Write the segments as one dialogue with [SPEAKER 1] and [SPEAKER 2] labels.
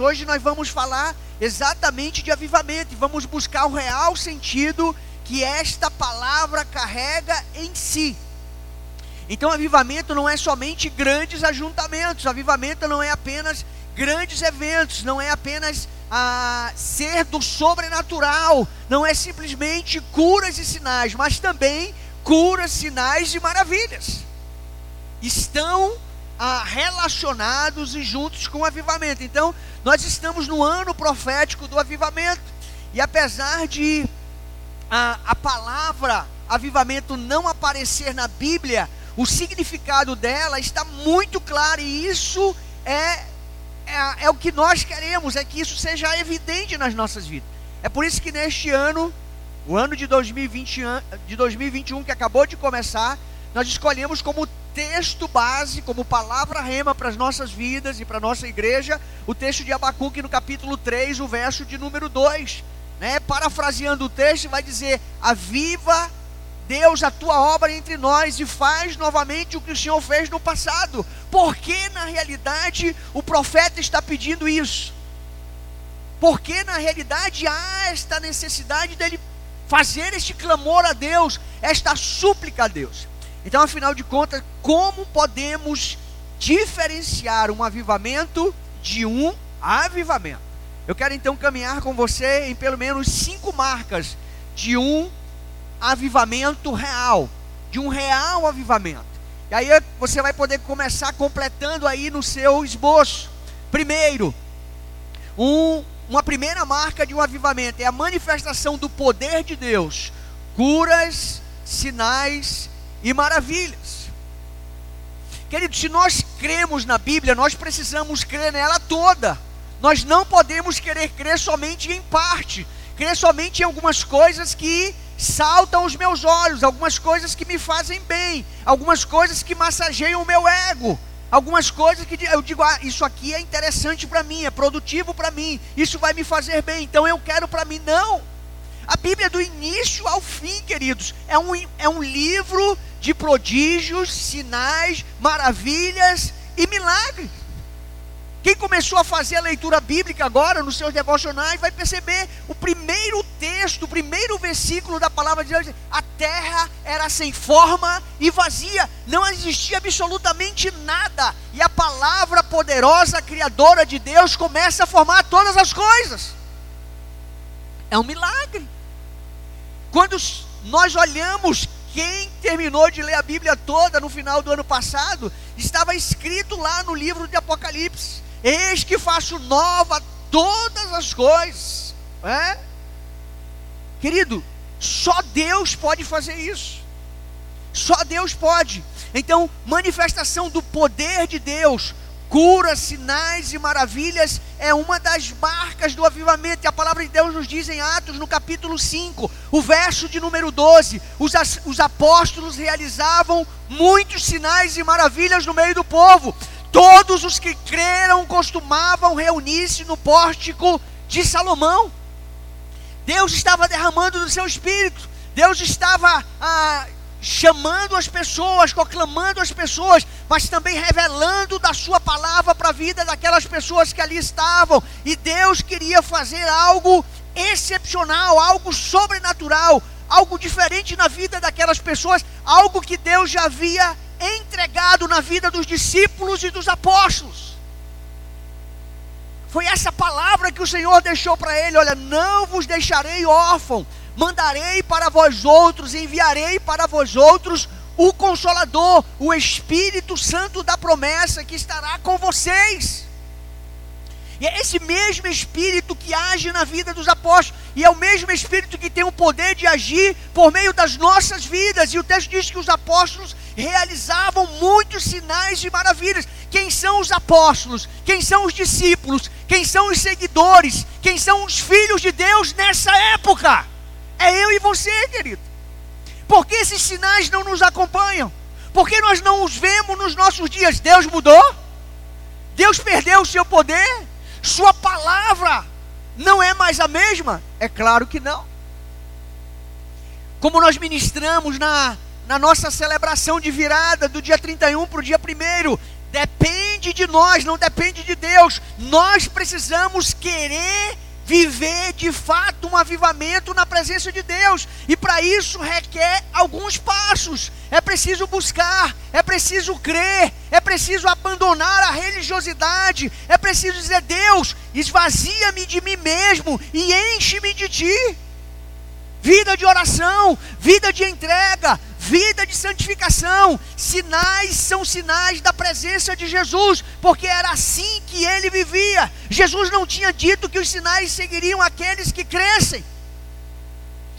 [SPEAKER 1] Hoje nós vamos falar exatamente de avivamento e vamos buscar o real sentido que esta palavra carrega em si. Então, avivamento não é somente grandes ajuntamentos, avivamento não é apenas grandes eventos, não é apenas a ser do sobrenatural, não é simplesmente curas e sinais, mas também curas, sinais e maravilhas. Estão ah, relacionados e juntos com o avivamento. Então, nós estamos no ano profético do avivamento. E apesar de a, a palavra avivamento não aparecer na Bíblia, o significado dela está muito claro e isso é, é, é, o que nós queremos, é que isso seja evidente nas nossas vidas. É por isso que neste ano, o ano de, 2020, de 2021 que acabou de começar, nós escolhemos como texto base, como palavra rema para as nossas vidas e para a nossa igreja, o texto de Abacuque no capítulo 3, o verso de número 2. Né? Parafraseando o texto, vai dizer: Aviva Deus a tua obra entre nós e faz novamente o que o Senhor fez no passado. Porque na realidade o profeta está pedindo isso? Porque na realidade há esta necessidade dele fazer este clamor a Deus, esta súplica a Deus. Então, afinal de contas, como podemos diferenciar um avivamento de um avivamento? Eu quero então caminhar com você em pelo menos cinco marcas de um avivamento real, de um real avivamento. E aí você vai poder começar completando aí no seu esboço. Primeiro, um, uma primeira marca de um avivamento é a manifestação do poder de Deus, curas, sinais e maravilhas. Querido, se nós cremos na Bíblia, nós precisamos crer nela toda. Nós não podemos querer crer somente em parte, crer somente em algumas coisas que saltam os meus olhos, algumas coisas que me fazem bem, algumas coisas que massageiam o meu ego, algumas coisas que eu digo, ah, isso aqui é interessante para mim, é produtivo para mim, isso vai me fazer bem, então eu quero para mim. Não. A Bíblia do início ao fim, queridos, é um, é um livro de prodígios, sinais, maravilhas e milagres. Quem começou a fazer a leitura bíblica agora nos seus devocionais vai perceber o primeiro texto, o primeiro versículo da palavra de Deus: a terra era sem forma e vazia, não existia absolutamente nada, e a palavra poderosa, criadora de Deus, começa a formar todas as coisas. É um milagre. Quando nós olhamos quem terminou de ler a Bíblia toda no final do ano passado, estava escrito lá no livro de Apocalipse Eis que faço nova todas as coisas. É? Querido, só Deus pode fazer isso. Só Deus pode. Então, manifestação do poder de Deus, curas, sinais e maravilhas é uma das marcas do avivamento. E a palavra de Deus nos diz em Atos, no capítulo 5, o verso de número 12: os, os apóstolos realizavam muitos sinais e maravilhas no meio do povo. Todos os que creram costumavam reunir-se no pórtico de Salomão. Deus estava derramando do seu espírito, Deus estava ah, chamando as pessoas, proclamando as pessoas, mas também revelando da sua palavra para a vida daquelas pessoas que ali estavam. E Deus queria fazer algo excepcional, algo sobrenatural, algo diferente na vida daquelas pessoas, algo que Deus já havia entregado na vida dos discípulos e dos apóstolos. Foi essa palavra que o Senhor deixou para ele: olha, não vos deixarei órfão, mandarei para vós outros, enviarei para vós outros o Consolador, o Espírito Santo da promessa que estará com vocês. E é esse mesmo Espírito que age na vida dos apóstolos, e é o mesmo Espírito que tem o poder de agir por meio das nossas vidas. E o texto diz que os apóstolos realizavam muitos sinais e maravilhas. Quem são os apóstolos? Quem são os discípulos? Quem são os seguidores? Quem são os filhos de Deus nessa época? É eu e você, querido. Por que esses sinais não nos acompanham? Por que nós não os vemos nos nossos dias? Deus mudou? Deus perdeu o seu poder? Sua palavra não é mais a mesma? É claro que não. Como nós ministramos na na nossa celebração de virada do dia 31 para o dia 1, depende de nós, não depende de Deus. Nós precisamos querer viver de fato um avivamento na presença de Deus, e para isso requer alguns passos. É preciso buscar, é preciso crer, é preciso abandonar a religiosidade, é preciso dizer: Deus, esvazia-me de mim mesmo e enche-me de ti. Vida de oração, vida de entrega, vida de santificação. Sinais são sinais da presença de Jesus, porque era assim que ele vivia. Jesus não tinha dito que os sinais seguiriam aqueles que crescem.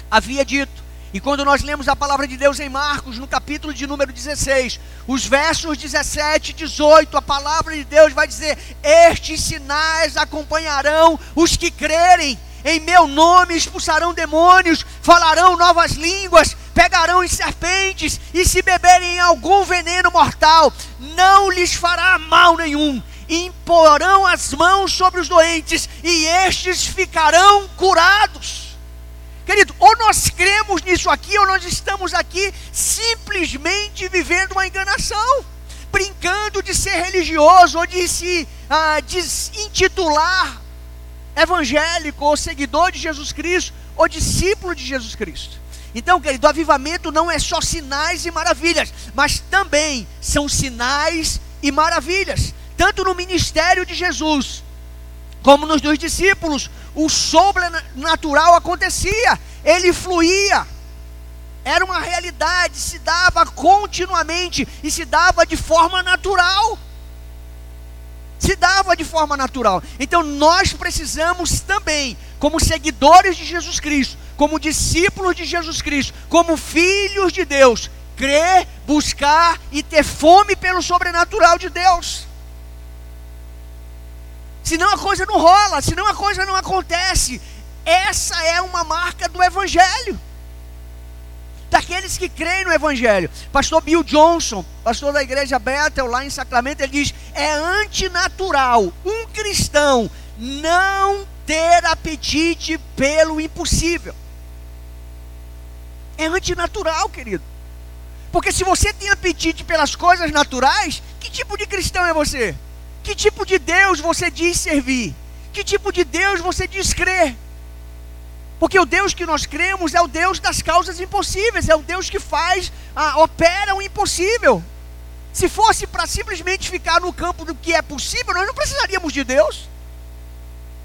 [SPEAKER 1] Havia dito. E quando nós lemos a palavra de Deus em Marcos, no capítulo de número 16, os versos 17 e 18, a palavra de Deus vai dizer: Estes sinais acompanharão os que crerem em meu nome expulsarão demônios, falarão novas línguas, pegarão em serpentes, e se beberem algum veneno mortal, não lhes fará mal nenhum. Imporão as mãos sobre os doentes, e estes ficarão curados. Querido, ou nós cremos nisso aqui, ou nós estamos aqui simplesmente vivendo uma enganação, brincando de ser religioso, ou de se ah, intitular evangélico, ou seguidor de Jesus Cristo, ou discípulo de Jesus Cristo. Então, querido, o avivamento não é só sinais e maravilhas, mas também são sinais e maravilhas. Tanto no ministério de Jesus, como nos dois discípulos, o sobrenatural acontecia, ele fluía, era uma realidade, se dava continuamente e se dava de forma natural se dava de forma natural. Então nós precisamos também, como seguidores de Jesus Cristo, como discípulos de Jesus Cristo, como filhos de Deus, crer, buscar e ter fome pelo sobrenatural de Deus. Senão a coisa não rola, senão a coisa não acontece. Essa é uma marca do Evangelho daqueles que creem no Evangelho. Pastor Bill Johnson, pastor da igreja Bethel, lá em Sacramento, ele diz: é antinatural um cristão não ter apetite pelo impossível. É antinatural, querido. Porque se você tem apetite pelas coisas naturais, que tipo de cristão é você? Que tipo de Deus você diz servir? Que tipo de Deus você diz crer? Porque o Deus que nós cremos é o Deus das causas impossíveis, é o Deus que faz, opera o impossível. Se fosse para simplesmente ficar no campo do que é possível, nós não precisaríamos de Deus.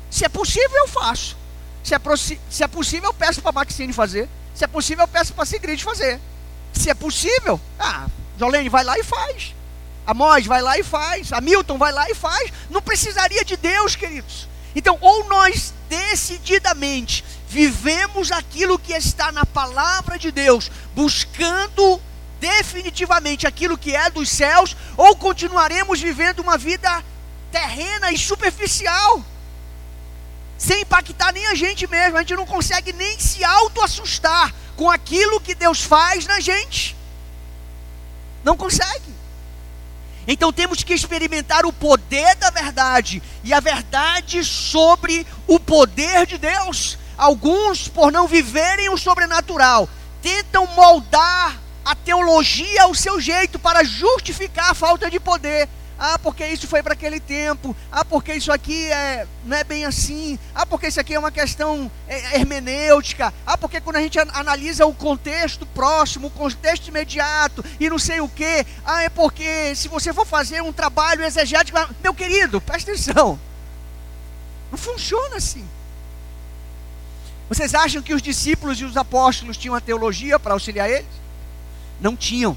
[SPEAKER 1] Se é possível, eu faço. Se é, se é possível, eu peço para a Maxine fazer. Se é possível, eu peço para a Sigrid fazer. Se é possível, ah, Jolene vai lá e faz. A Mois vai lá e faz. A Milton vai lá e faz. Não precisaria de Deus, queridos. Então, ou nós decididamente vivemos aquilo que está na palavra de Deus, buscando definitivamente aquilo que é dos céus, ou continuaremos vivendo uma vida terrena e superficial, sem impactar nem a gente mesmo, a gente não consegue nem se auto-assustar com aquilo que Deus faz na gente, não consegue. Então temos que experimentar o poder da verdade e a verdade sobre o poder de Deus. Alguns, por não viverem o sobrenatural, tentam moldar a teologia ao seu jeito para justificar a falta de poder. Ah, porque isso foi para aquele tempo. Ah, porque isso aqui é, não é bem assim. Ah, porque isso aqui é uma questão é, hermenêutica. Ah, porque quando a gente analisa o contexto próximo, o contexto imediato e não sei o que. Ah, é porque se você for fazer um trabalho exegético. Meu querido, presta atenção. Não funciona assim. Vocês acham que os discípulos e os apóstolos tinham a teologia para auxiliar eles? Não tinham.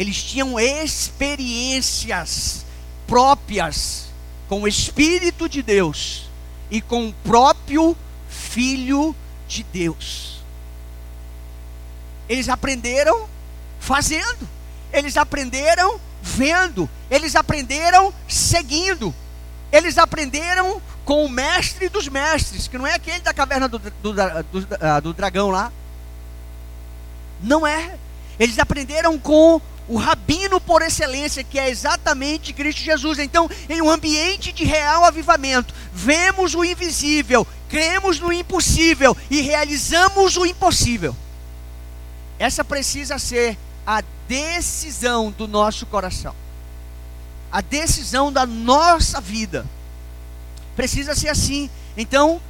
[SPEAKER 1] Eles tinham experiências próprias com o Espírito de Deus e com o próprio Filho de Deus. Eles aprenderam fazendo, eles aprenderam vendo, eles aprenderam seguindo, eles aprenderam com o mestre dos mestres, que não é aquele da caverna do, do, do, do, ah, dragão lá. Não é. Eles aprenderam com o rabino por excelência, que é exatamente Cristo Jesus. Então, em um ambiente de real avivamento, vemos o invisível, cremos no impossível e realizamos o impossível. Essa precisa ser a decisão do nosso coração. a decisão da nossa vida. Precisa ser assim. Então,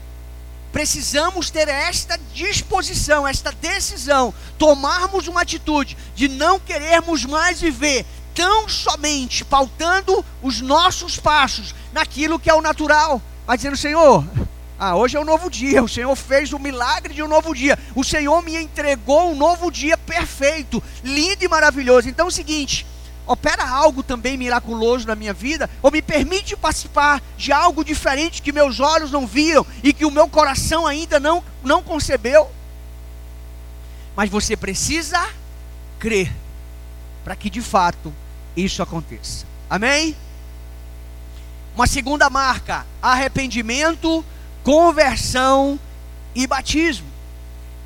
[SPEAKER 1] precisamos ter esta disposição, esta decisão, tomarmos uma atitude de não querermos mais viver tão somente pautando os nossos passos naquilo que é o natural, mas dizendo: Senhor, ah, hoje é um novo dia. O Senhor fez o milagre de um novo dia. O Senhor me entregou um novo dia perfeito, lindo e maravilhoso. Então é o seguinte: opera algo também miraculoso na minha vida, ou me permite participar de algo diferente que meus olhos não viram e que o meu coração ainda não, não concebeu. Mas você precisa crer para que de fato isso aconteça. Amém? Uma segunda marca: arrependimento conversão e batismo.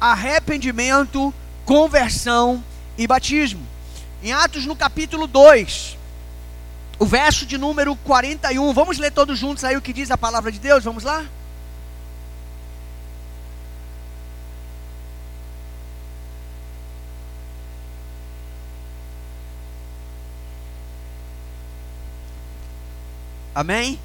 [SPEAKER 1] Arrependimento, conversão e batismo. Em Atos no capítulo 2, o verso de número 41, vamos ler todos juntos aí o que diz a palavra de Deus, vamos lá? Amém?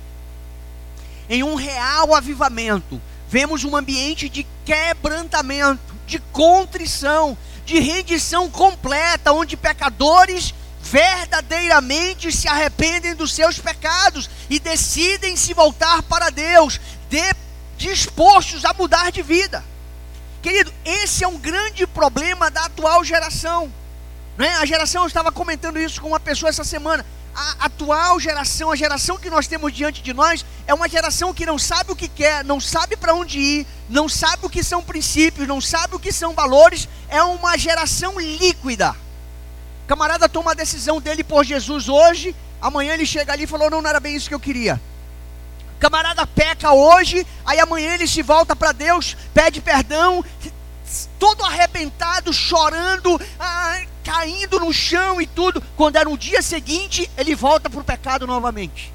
[SPEAKER 1] em um real avivamento, vemos um ambiente de quebrantamento, de contrição, de rendição completa, onde pecadores verdadeiramente se arrependem dos seus pecados e decidem se voltar para Deus, de, dispostos a mudar de vida. Querido, esse é um grande problema da atual geração. Né? A geração, eu estava comentando isso com uma pessoa essa semana a atual geração, a geração que nós temos diante de nós, é uma geração que não sabe o que quer, não sabe para onde ir, não sabe o que são princípios, não sabe o que são valores, é uma geração líquida. O camarada toma a decisão dele por Jesus hoje, amanhã ele chega ali e falou: não, não era bem isso que eu queria. O camarada peca hoje, aí amanhã ele se volta para Deus, pede perdão, todo arrebentado, chorando, ah, caindo no chão e tudo. Quando é no dia seguinte, ele volta para o pecado novamente.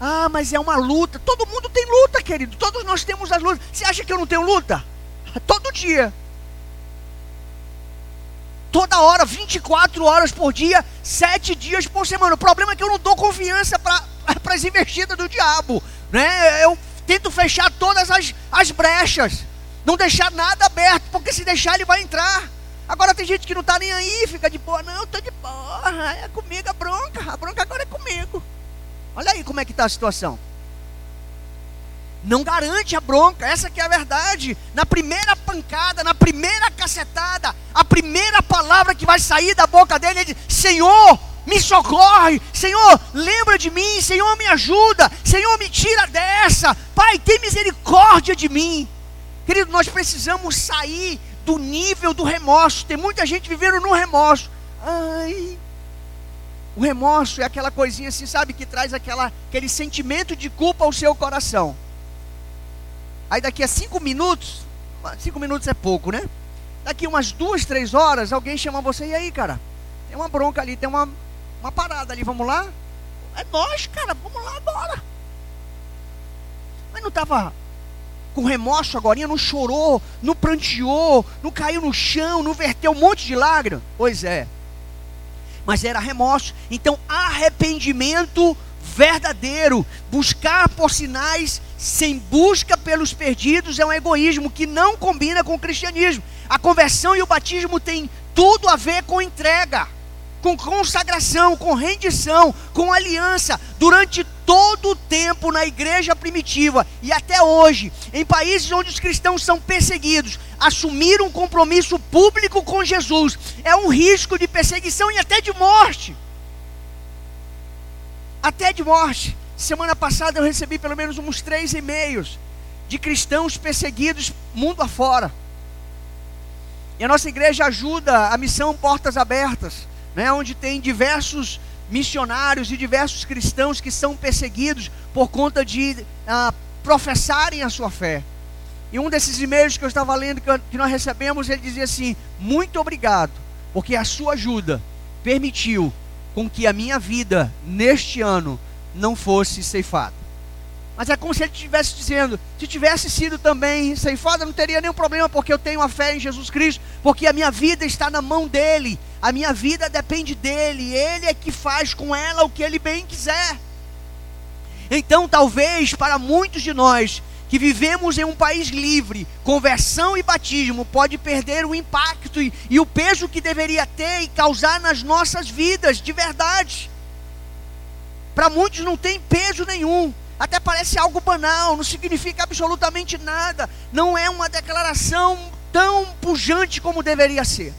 [SPEAKER 1] Ah, mas é uma luta. Todo mundo tem luta, querido. Todos nós temos as lutas. Você acha que eu não tenho luta? Todo dia. Toda hora, 24 horas por dia, 7 dias por semana. O problema é que eu não dou confiança para as investidas do diabo. Né? Eu tento fechar todas as, as brechas. Não deixar nada aberto, porque se deixar ele vai entrar. Agora tem gente que não está nem aí, fica de boa. Não, estou de boa. É comigo a bronca. A bronca agora é comigo. Olha aí como é que está a situação. Não garante a bronca, essa que é a verdade. Na primeira pancada, na primeira cacetada, a primeira palavra que vai sair da boca dele é de Senhor, me socorre, Senhor, lembra de mim, Senhor, me ajuda, Senhor, me tira dessa, Pai, tem misericórdia de mim. Querido, nós precisamos sair do nível do remorso. Tem muita gente vivendo no remorso. Ai, o remorso é aquela coisinha assim, sabe, que traz aquela, aquele sentimento de culpa ao seu coração. Aí daqui a cinco minutos, cinco minutos é pouco, né? Daqui umas duas, três horas, alguém chama você, e aí, cara? Tem uma bronca ali, tem uma, uma parada ali, vamos lá? É nós, cara, vamos lá agora. Mas não estava com remorso agora, não chorou, não pranteou, não caiu no chão, não verteu um monte de lágrimas? Pois é. Mas era remorso. Então, arrependimento verdadeiro, buscar por sinais sem busca pelos perdidos é um egoísmo que não combina com o cristianismo. A conversão e o batismo têm tudo a ver com entrega com consagração, com rendição, com aliança, durante todo o tempo na igreja primitiva e até hoje, em países onde os cristãos são perseguidos, assumir um compromisso público com Jesus é um risco de perseguição e até de morte. Até de morte. Semana passada eu recebi pelo menos uns três e-mails de cristãos perseguidos mundo afora. E a nossa igreja ajuda a missão Portas Abertas né, onde tem diversos missionários e diversos cristãos que são perseguidos por conta de ah, professarem a sua fé. E um desses e-mails que eu estava lendo, que nós recebemos, ele dizia assim: Muito obrigado, porque a sua ajuda permitiu com que a minha vida neste ano não fosse ceifada. Mas é como se ele estivesse dizendo: se tivesse sido também ceifada, não teria nenhum problema, porque eu tenho a fé em Jesus Cristo, porque a minha vida está na mão dele, a minha vida depende dele, ele é que faz com ela o que ele bem quiser. Então, talvez para muitos de nós que vivemos em um país livre, conversão e batismo pode perder o impacto e, e o peso que deveria ter e causar nas nossas vidas de verdade. Para muitos não tem peso nenhum, até parece algo banal, não significa absolutamente nada, não é uma declaração tão pujante como deveria ser.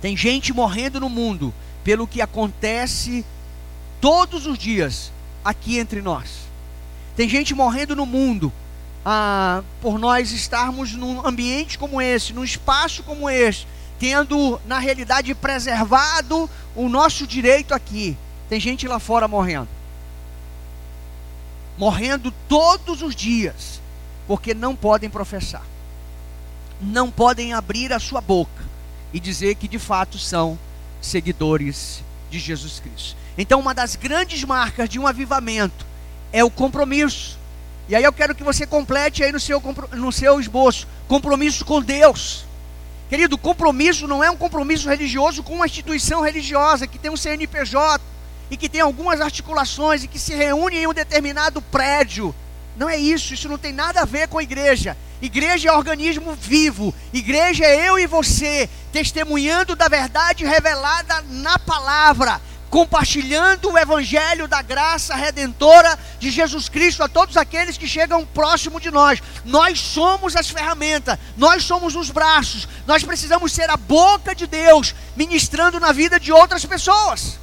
[SPEAKER 1] Tem gente morrendo no mundo pelo que acontece todos os dias aqui entre nós. Tem gente morrendo no mundo ah, por nós estarmos num ambiente como esse, num espaço como esse, tendo na realidade preservado o nosso direito aqui. Tem gente lá fora morrendo morrendo todos os dias, porque não podem professar, não podem abrir a sua boca e dizer que de fato são seguidores de Jesus Cristo. Então, uma das grandes marcas de um avivamento é o compromisso. E aí eu quero que você complete aí no seu, no seu esboço: compromisso com Deus. Querido, compromisso não é um compromisso religioso com uma instituição religiosa que tem um CNPJ, e que tem algumas articulações e que se reúne em um determinado prédio. Não é isso, isso não tem nada a ver com a igreja. Igreja é organismo vivo, igreja é eu e você, testemunhando da verdade revelada na palavra, compartilhando o evangelho da graça redentora de Jesus Cristo a todos aqueles que chegam próximo de nós. Nós somos as ferramentas, nós somos os braços, nós precisamos ser a boca de Deus ministrando na vida de outras pessoas.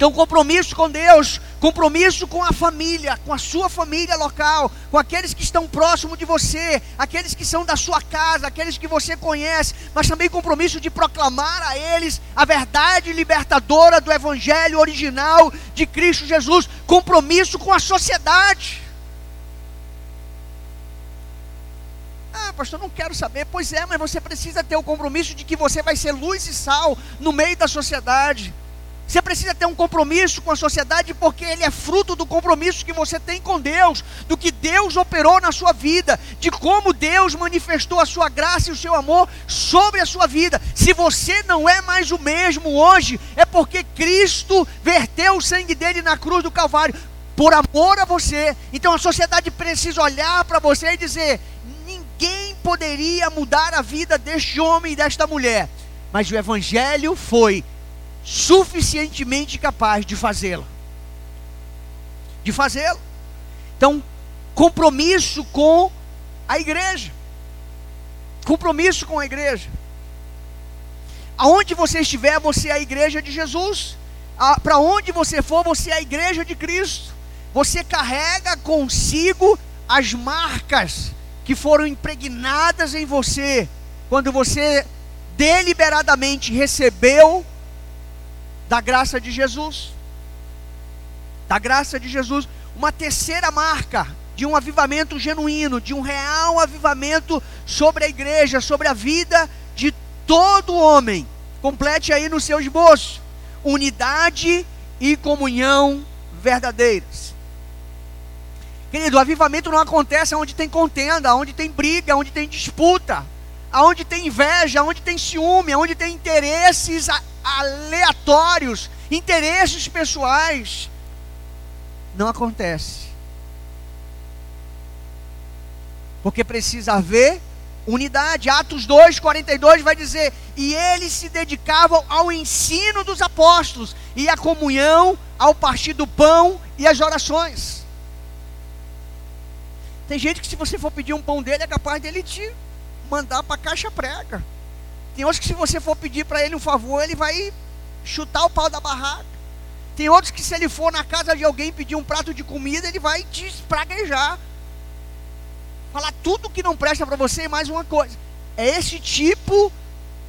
[SPEAKER 1] Então, compromisso com Deus, compromisso com a família, com a sua família local, com aqueles que estão próximo de você, aqueles que são da sua casa, aqueles que você conhece, mas também compromisso de proclamar a eles a verdade libertadora do Evangelho original de Cristo Jesus, compromisso com a sociedade. Ah, pastor, não quero saber. Pois é, mas você precisa ter o compromisso de que você vai ser luz e sal no meio da sociedade. Você precisa ter um compromisso com a sociedade, porque ele é fruto do compromisso que você tem com Deus, do que Deus operou na sua vida, de como Deus manifestou a sua graça e o seu amor sobre a sua vida. Se você não é mais o mesmo hoje, é porque Cristo verteu o sangue dele na cruz do Calvário por amor a você. Então a sociedade precisa olhar para você e dizer: ninguém poderia mudar a vida deste homem e desta mulher, mas o Evangelho foi suficientemente capaz de fazê-lo. De fazê-lo. Então, compromisso com a igreja. Compromisso com a igreja. Aonde você estiver, você é a igreja de Jesus. Para onde você for, você é a igreja de Cristo. Você carrega consigo as marcas que foram impregnadas em você quando você deliberadamente recebeu da graça de Jesus. Da graça de Jesus. Uma terceira marca de um avivamento genuíno, de um real avivamento sobre a igreja, sobre a vida de todo homem. Complete aí no seu esboço: unidade e comunhão verdadeiras. Querido, o avivamento não acontece onde tem contenda, onde tem briga, onde tem disputa, onde tem inveja, onde tem ciúme, onde tem interesses aleatórios, interesses pessoais. Não acontece. Porque precisa haver unidade. Atos 2, 42 vai dizer: E eles se dedicavam ao ensino dos apóstolos, e à comunhão, ao partir do pão e às orações. Tem gente que, se você for pedir um pão dele, é capaz dele te mandar para a caixa prega. Tem outros que se você for pedir para ele um favor, ele vai chutar o pau da barraca. Tem outros que se ele for na casa de alguém pedir um prato de comida, ele vai te espraguejar. Falar tudo que não presta para você e mais uma coisa. É esse tipo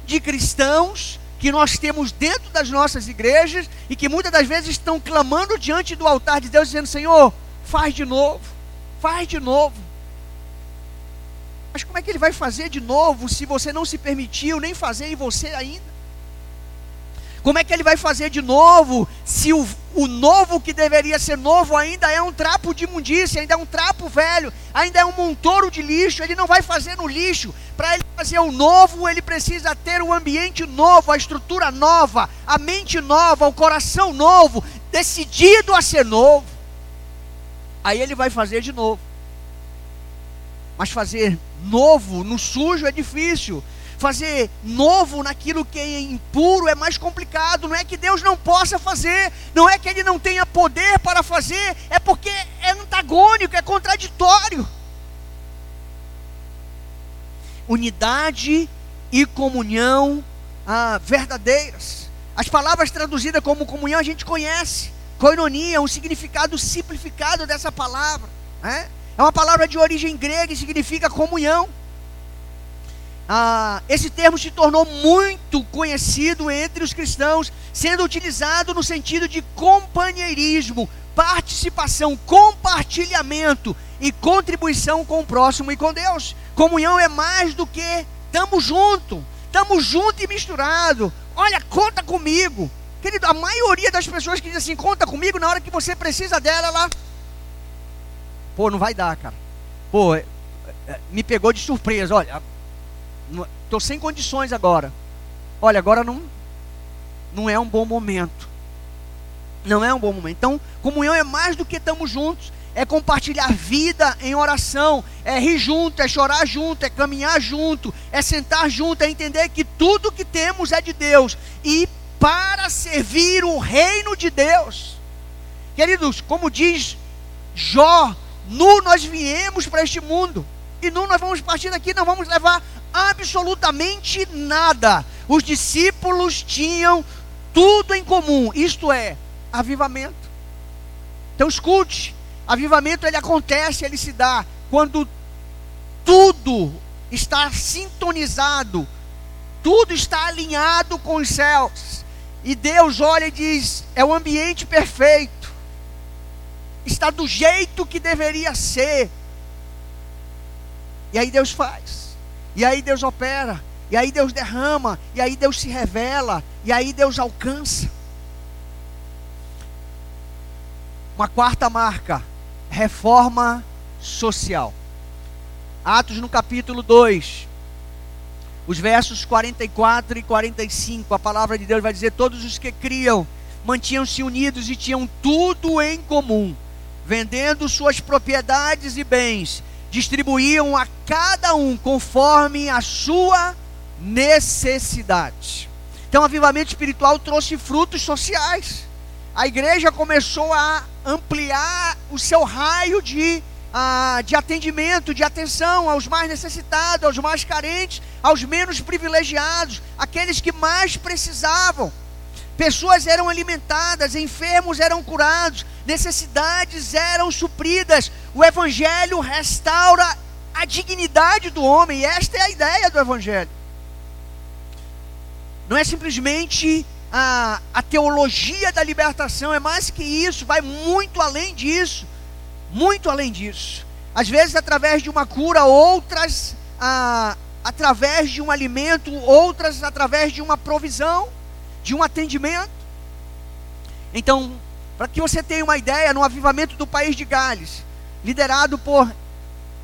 [SPEAKER 1] de cristãos que nós temos dentro das nossas igrejas e que muitas das vezes estão clamando diante do altar de Deus, dizendo: Senhor, faz de novo, faz de novo. Mas como é que ele vai fazer de novo se você não se permitiu nem fazer em você ainda? Como é que ele vai fazer de novo se o, o novo que deveria ser novo ainda é um trapo de imundícia, ainda é um trapo velho, ainda é um montouro de lixo? Ele não vai fazer no lixo. Para ele fazer o novo, ele precisa ter o um ambiente novo, a estrutura nova, a mente nova, o coração novo, decidido a ser novo. Aí ele vai fazer de novo. Mas fazer novo no sujo é difícil fazer novo naquilo que é impuro é mais complicado. Não é que Deus não possa fazer, não é que Ele não tenha poder para fazer, é porque é antagônico, é contraditório. Unidade e comunhão ah, verdadeiras. As palavras traduzidas como comunhão a gente conhece. Coinonia, um significado simplificado dessa palavra. Né? É uma palavra de origem grega e significa comunhão ah, esse termo se tornou muito conhecido entre os cristãos, sendo utilizado no sentido de companheirismo, participação, compartilhamento e contribuição com o próximo e com Deus. Comunhão é mais do que estamos junto, estamos junto e misturado. Olha, conta comigo. Querido, a maioria das pessoas que dizem assim, conta comigo, na hora que você precisa dela, ela. Pô, não vai dar, cara. Pô, é, é, me pegou de surpresa. Olha, Estou sem condições agora. Olha, agora não, não é um bom momento. Não é um bom momento. Então, comunhão é mais do que estamos juntos. É compartilhar vida em oração. É rir junto, é chorar junto, é caminhar junto, é sentar junto, é entender que tudo que temos é de Deus. E para servir o reino de Deus. Queridos, como diz Jó, nu nós viemos para este mundo. E nu nós vamos partir daqui, não vamos levar absolutamente nada. Os discípulos tinham tudo em comum, isto é, avivamento. Então escute, avivamento ele acontece, ele se dá quando tudo está sintonizado, tudo está alinhado com os céus. E Deus olha e diz: é o ambiente perfeito, está do jeito que deveria ser. E aí Deus faz. E aí Deus opera, e aí Deus derrama, e aí Deus se revela, e aí Deus alcança. Uma quarta marca, reforma social. Atos no capítulo 2, os versos 44 e 45, a palavra de Deus vai dizer: Todos os que criam mantinham-se unidos e tinham tudo em comum, vendendo suas propriedades e bens distribuíam a cada um conforme a sua necessidade. Então, o avivamento espiritual trouxe frutos sociais. A igreja começou a ampliar o seu raio de, uh, de atendimento, de atenção aos mais necessitados, aos mais carentes, aos menos privilegiados, aqueles que mais precisavam. Pessoas eram alimentadas, enfermos eram curados, necessidades eram supridas. O Evangelho restaura a dignidade do homem, e esta é a ideia do Evangelho. Não é simplesmente a, a teologia da libertação, é mais que isso, vai muito além disso. Muito além disso. Às vezes, através de uma cura, outras a, através de um alimento, outras através de uma provisão de um atendimento. Então, para que você tenha uma ideia, no avivamento do país de Gales, liderado por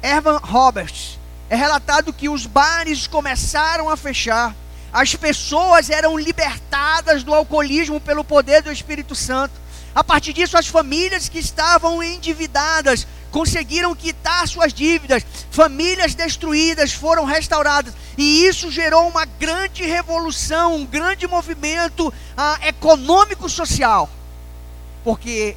[SPEAKER 1] Ervan Roberts, é relatado que os bares começaram a fechar, as pessoas eram libertadas do alcoolismo pelo poder do Espírito Santo. A partir disso, as famílias que estavam endividadas conseguiram quitar suas dívidas, famílias destruídas foram restauradas, e isso gerou uma grande revolução, um grande movimento ah, econômico-social, porque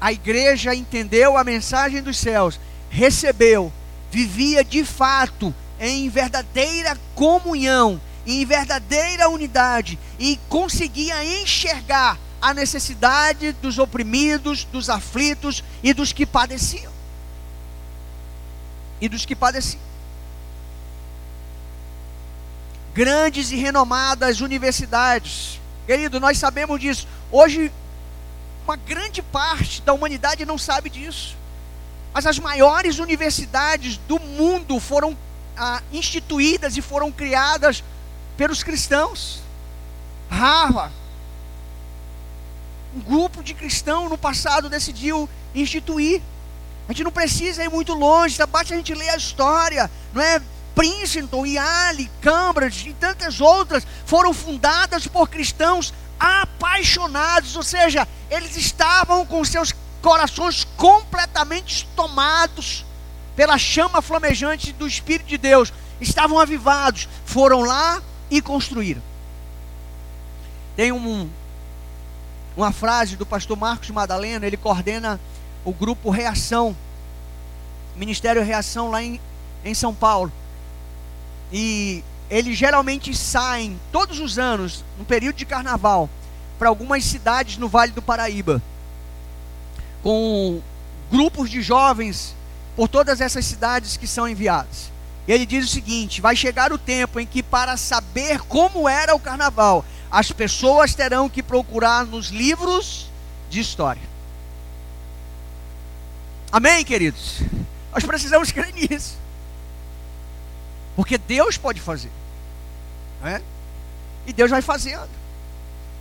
[SPEAKER 1] a igreja entendeu a mensagem dos céus, recebeu, vivia de fato em verdadeira comunhão, em verdadeira unidade, e conseguia enxergar a necessidade dos oprimidos, dos aflitos e dos que padeciam e dos que padeciam. Grandes e renomadas universidades. Querido, nós sabemos disso. Hoje, uma grande parte da humanidade não sabe disso. Mas as maiores universidades do mundo foram ah, instituídas e foram criadas pelos cristãos. Harvard, um grupo de cristãos no passado decidiu instituir. A gente não precisa ir muito longe, basta a gente ler a história, não é? Princeton, Yale, Cambridge e tantas outras foram fundadas por cristãos apaixonados, ou seja, eles estavam com seus corações completamente tomados pela chama flamejante do Espírito de Deus, estavam avivados, foram lá e construíram. Tem um, uma frase do pastor Marcos Madalena, ele coordena o grupo Reação, Ministério Reação lá em, em São Paulo. E eles geralmente saem todos os anos, no período de carnaval, para algumas cidades no Vale do Paraíba, com grupos de jovens por todas essas cidades que são enviados. E ele diz o seguinte: vai chegar o tempo em que, para saber como era o carnaval, as pessoas terão que procurar nos livros de história. Amém, queridos? Nós precisamos crer nisso. Porque Deus pode fazer. É? E Deus vai fazendo.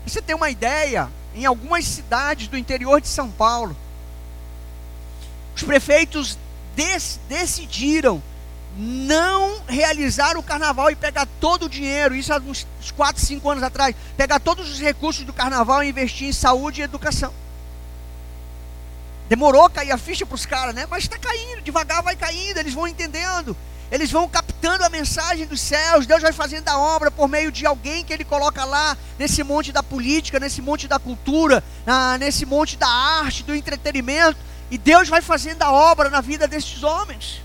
[SPEAKER 1] Você tem uma ideia, em algumas cidades do interior de São Paulo, os prefeitos decidiram não realizar o carnaval e pegar todo o dinheiro, isso há uns 4, 5 anos atrás, pegar todos os recursos do carnaval e investir em saúde e educação. Demorou cair a ficha para os caras, né? Mas está caindo, devagar vai caindo, eles vão entendendo, eles vão captando a mensagem dos céus, Deus vai fazendo a obra por meio de alguém que Ele coloca lá, nesse monte da política, nesse monte da cultura, nesse monte da arte, do entretenimento, e Deus vai fazendo a obra na vida desses homens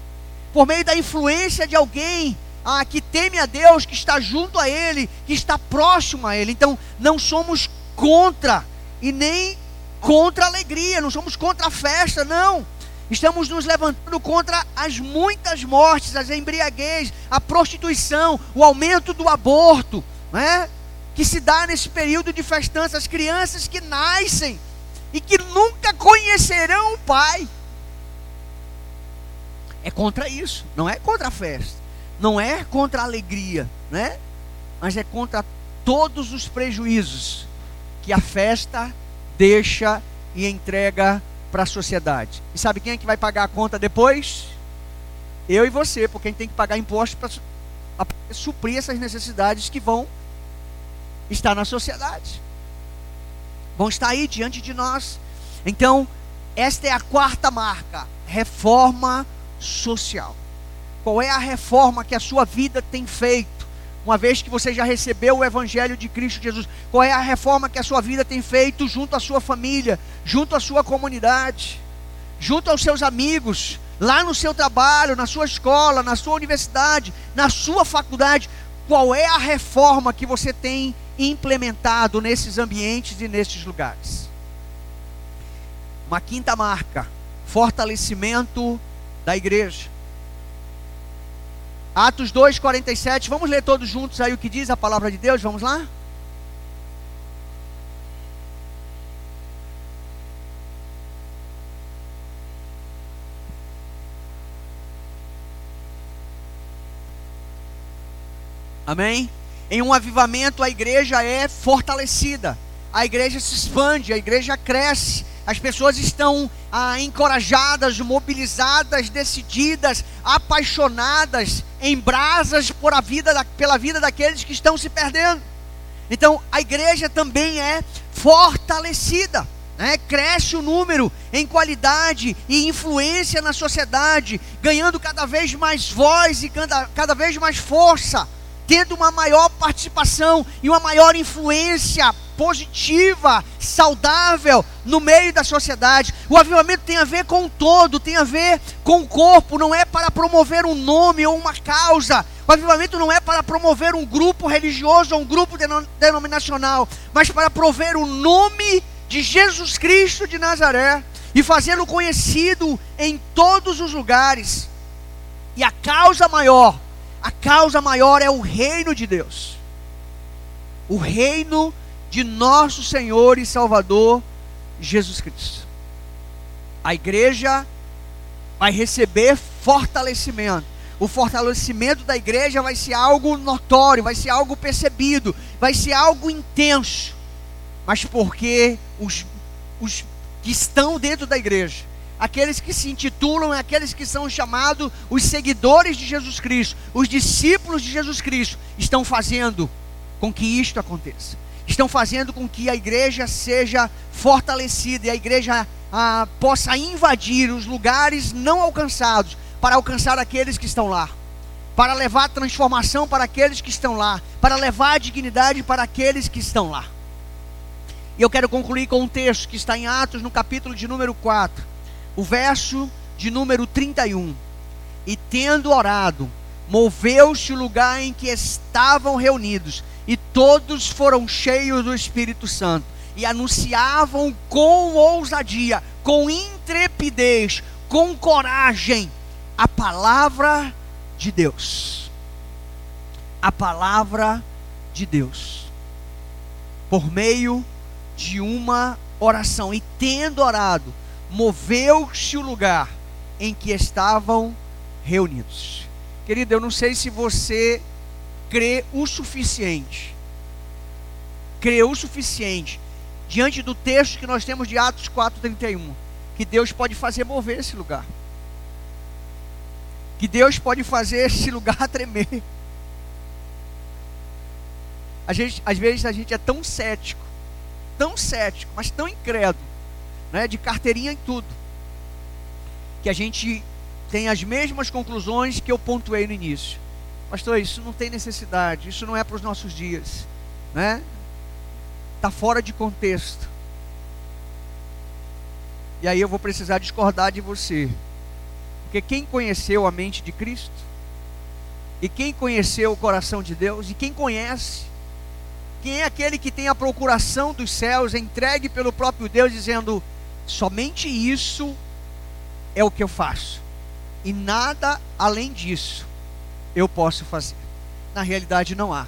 [SPEAKER 1] por meio da influência de alguém ah, que teme a Deus, que está junto a Ele, que está próximo a Ele. Então, não somos contra e nem contra a alegria, não somos contra a festa, não. Estamos nos levantando contra as muitas mortes, as embriaguez, a prostituição, o aumento do aborto, né? que se dá nesse período de festança, as crianças que nascem e que nunca conhecerão o Pai é contra isso, não é contra a festa, não é contra a alegria, né? Mas é contra todos os prejuízos que a festa deixa e entrega para a sociedade. E sabe quem é que vai pagar a conta depois? Eu e você, porque a gente tem que pagar impostos para suprir essas necessidades que vão estar na sociedade. Vão estar aí diante de nós. Então, esta é a quarta marca: reforma social. Qual é a reforma que a sua vida tem feito? Uma vez que você já recebeu o Evangelho de Cristo Jesus, qual é a reforma que a sua vida tem feito junto à sua família, junto à sua comunidade, junto aos seus amigos, lá no seu trabalho, na sua escola, na sua universidade, na sua faculdade? Qual é a reforma que você tem implementado nesses ambientes e nesses lugares? Uma quinta marca: fortalecimento da igreja. Atos 2:47, vamos ler todos juntos aí o que diz a palavra de Deus, vamos lá? Amém? Em um avivamento a igreja é fortalecida, a igreja se expande, a igreja cresce, as pessoas estão ah, encorajadas, mobilizadas, decididas, apaixonadas, em brasas por a vida da, pela vida daqueles que estão se perdendo. Então a igreja também é fortalecida. Né? Cresce o número em qualidade e influência na sociedade, ganhando cada vez mais voz e cada, cada vez mais força tendo uma maior participação e uma maior influência positiva, saudável no meio da sociedade. O avivamento tem a ver com o todo, tem a ver com o corpo, não é para promover um nome ou uma causa. O avivamento não é para promover um grupo religioso ou um grupo denominacional, mas para prover o nome de Jesus Cristo de Nazaré e fazê-lo conhecido em todos os lugares. E a causa maior a causa maior é o reino de Deus. O reino de nosso Senhor e Salvador Jesus Cristo. A igreja vai receber fortalecimento. O fortalecimento da igreja vai ser algo notório, vai ser algo percebido, vai ser algo intenso. Mas porque os os que estão dentro da igreja, aqueles que se intitulam, aqueles que são chamados os seguidores de Jesus Cristo, os discípulos de Jesus Cristo, estão fazendo com que isto aconteça. Estão fazendo com que a igreja seja fortalecida e a igreja ah, possa invadir os lugares não alcançados para alcançar aqueles que estão lá, para levar transformação para aqueles que estão lá, para levar dignidade para aqueles que estão lá. E eu quero concluir com um texto que está em Atos, no capítulo de número 4 o verso de número 31. E tendo orado, moveu-se o lugar em que estavam reunidos, e todos foram cheios do Espírito Santo, e anunciavam com ousadia, com intrepidez, com coragem, a palavra de Deus. A palavra de Deus. Por meio de uma oração. E tendo orado, moveu-se o lugar em que estavam reunidos. Querido, eu não sei se você crê o suficiente, crê o suficiente diante do texto que nós temos de Atos 4:31, que Deus pode fazer mover esse lugar. Que Deus pode fazer esse lugar tremer. A gente, às vezes a gente é tão cético, tão cético, mas tão incrédulo, né, de carteirinha em tudo, que a gente tem as mesmas conclusões que eu pontuei no início. Pastor, isso não tem necessidade, isso não é para os nossos dias, né? Está fora de contexto. E aí eu vou precisar discordar de você. Porque quem conheceu a mente de Cristo, e quem conheceu o coração de Deus, e quem conhece quem é aquele que tem a procuração dos céus entregue pelo próprio Deus, dizendo: Somente isso é o que eu faço. E nada além disso eu posso fazer. Na realidade, não há.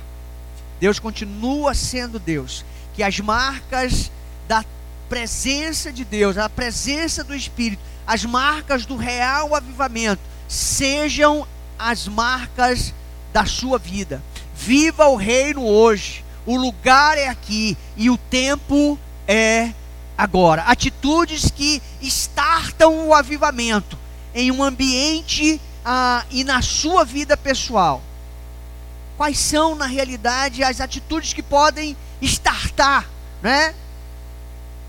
[SPEAKER 1] Deus continua sendo Deus. Que as marcas da presença de Deus, a presença do Espírito, as marcas do real avivamento, sejam as marcas da sua vida. Viva o reino hoje. O lugar é aqui e o tempo é agora. Atitudes que startam o avivamento em um ambiente ah, e na sua vida pessoal. Quais são, na realidade, as atitudes que podem startar, né?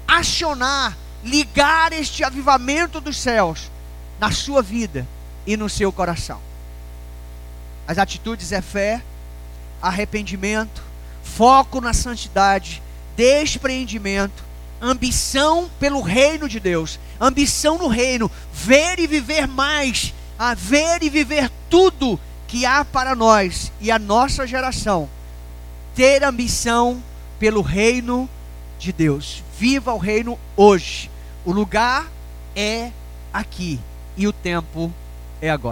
[SPEAKER 1] acionar, ligar este avivamento dos céus na sua vida e no seu coração? As atitudes é fé, arrependimento, foco na santidade, despreendimento, ambição pelo reino de Deus, ambição no reino, ver e viver mais, a ver e viver tudo que há para nós e a nossa geração. Ter ambição pelo reino de Deus. Viva o reino hoje. O lugar é aqui e o tempo é agora.